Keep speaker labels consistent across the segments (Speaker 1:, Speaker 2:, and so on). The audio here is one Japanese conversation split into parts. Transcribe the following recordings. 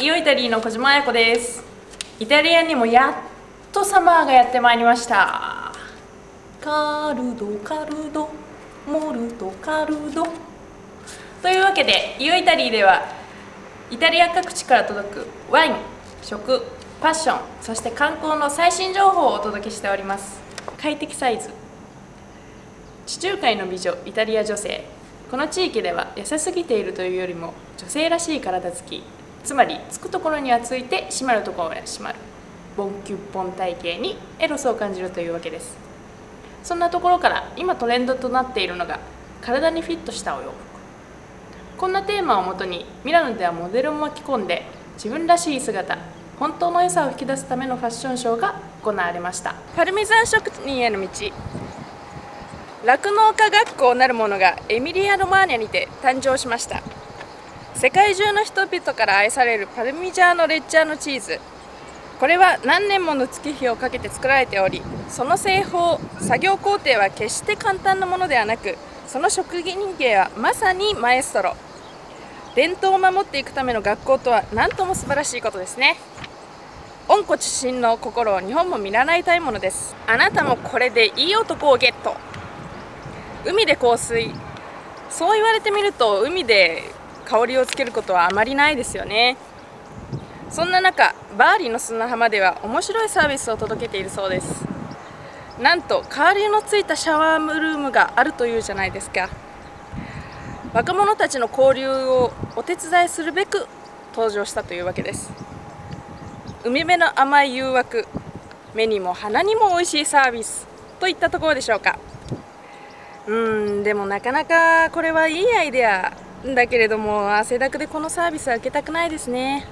Speaker 1: イオイタリーの小島彩子です。イタリアにもやっとサマーがやってまいりました。カルドカルドモルトカルド。というわけでイオイタリーではイタリア各地から届くワイン食ファッションそして観光の最新情報をお届けしております。快適サイズ。地中海の美女イタリア女性。この地域では痩せすぎているというよりも女性らしい体つき。つまりつくところにはついて締まるところには締まる。ボンキュッポン体型にエロスを感じるというわけです。そんなところから今トレンドとなっているのが体にフィットしたお洋服。こんなテーマをもとにミラノではモデルを巻き込んで自分らしい姿本当の良さを引き出すためのファッションショーが行われました。パルメザン職人への道。酪農家学校なるものがエミリア・ロマーニャにて誕生しました。世界中の人々から愛されるパルミジャーノ・レッジャーノチーズ。これは何年もの月日をかけて作られておりその製法作業工程は決して簡単なものではなくその職人芸はまさにマエストロ。伝統を守っていくための学校とは何とも素晴らしいことですね。温故知新の心を日本も見習いたいものです。あなたもこれでいい男をゲット。海で香水。そう言われてみると海で香りをつけることはあまりないですよね。そんな中バーリーの砂浜では面白いサービスを届けているそうです。なんと香りのついたシャワールームがあるというじゃないですか。若者たちの交流をお手伝いするべく登場したというわけです。海辺の甘い誘惑目にも鼻にも美味しいサービスといったところでしょうか。うんでもなかなかこれはいいアイデア。んだけれども汗だくでこのサービスは受けたくないですね。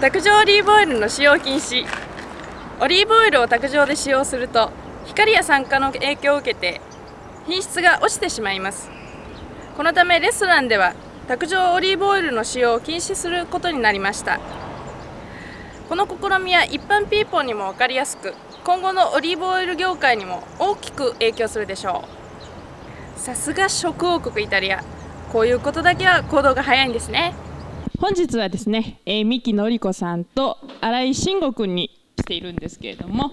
Speaker 1: 卓上オリーブオイルの使用禁止。オリーブオイルを卓上で使用すると光や酸化の影響を受けて品質が落ちてしまいます。このためレストランでは卓上オリーブオイルの使用を禁止することになりました。この試みは一般ピーポーにも分かりやすく今後のオリーブオイル業界にも大きく影響するでしょう。さすが食王国イタリア。こういうことだけは行動が早いんですね。本日はですね、えー、三木のり子さんと新井慎吾君に来ているんですけれども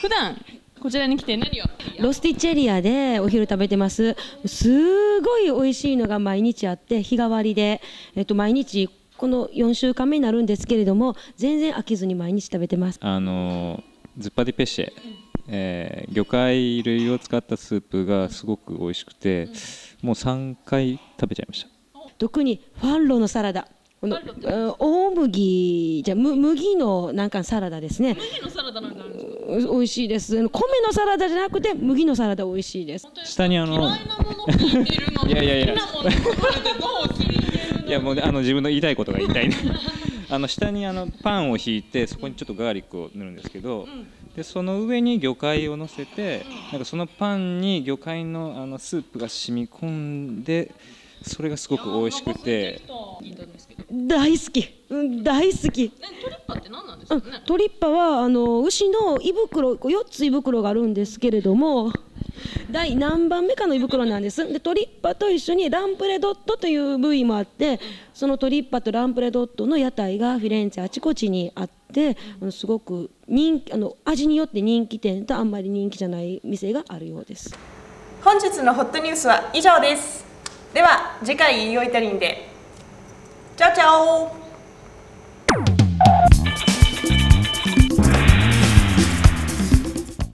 Speaker 1: 普段こちらに来て何を？
Speaker 2: ロスティッチエリアでお昼食べてます。すごい美味しいのが毎日あって日替わりで、えっと、毎日この4週間目になるんですけれども全然飽きずに毎日食べてます。
Speaker 3: あのズッパディペッシェ、えー、魚介類を使ったスープがすごく美味しくて、もう3回食べちゃいました。
Speaker 2: 特にファンロのサラダ。この大麦じゃ麦のなんかサラダですね。
Speaker 1: 麦のサラダなん
Speaker 2: 美味しいです。米のサラダじゃなくて麦のサラダ美味しいです。
Speaker 3: 下にあのいやいやいや。いやもうあの自分の言いたいことが言いたいねあの下にあのパンを引いてそこにちょっとガーリックを塗るんですけど、でその上に魚介を乗せてなんかそのパンに魚介のあのスープが染み込んでそれがすごく美味しくて。
Speaker 2: 大好き、うん、大好き。
Speaker 1: トリッパって何なんですか、ね、
Speaker 2: トリッパはあの牛の胃袋4つ胃袋があるんですけれども第何番目かの胃袋なんです。でトリッパと一緒にランプレドットという部位もあってそのトリッパとランプレドットの屋台がフィレンツェあちこちにあってすごく人気あの味によって人気店とあんまり人気じゃない店があるようです。
Speaker 1: 本日のホットニュースは以上です。では次回イオイタリンで。チャオチャオ。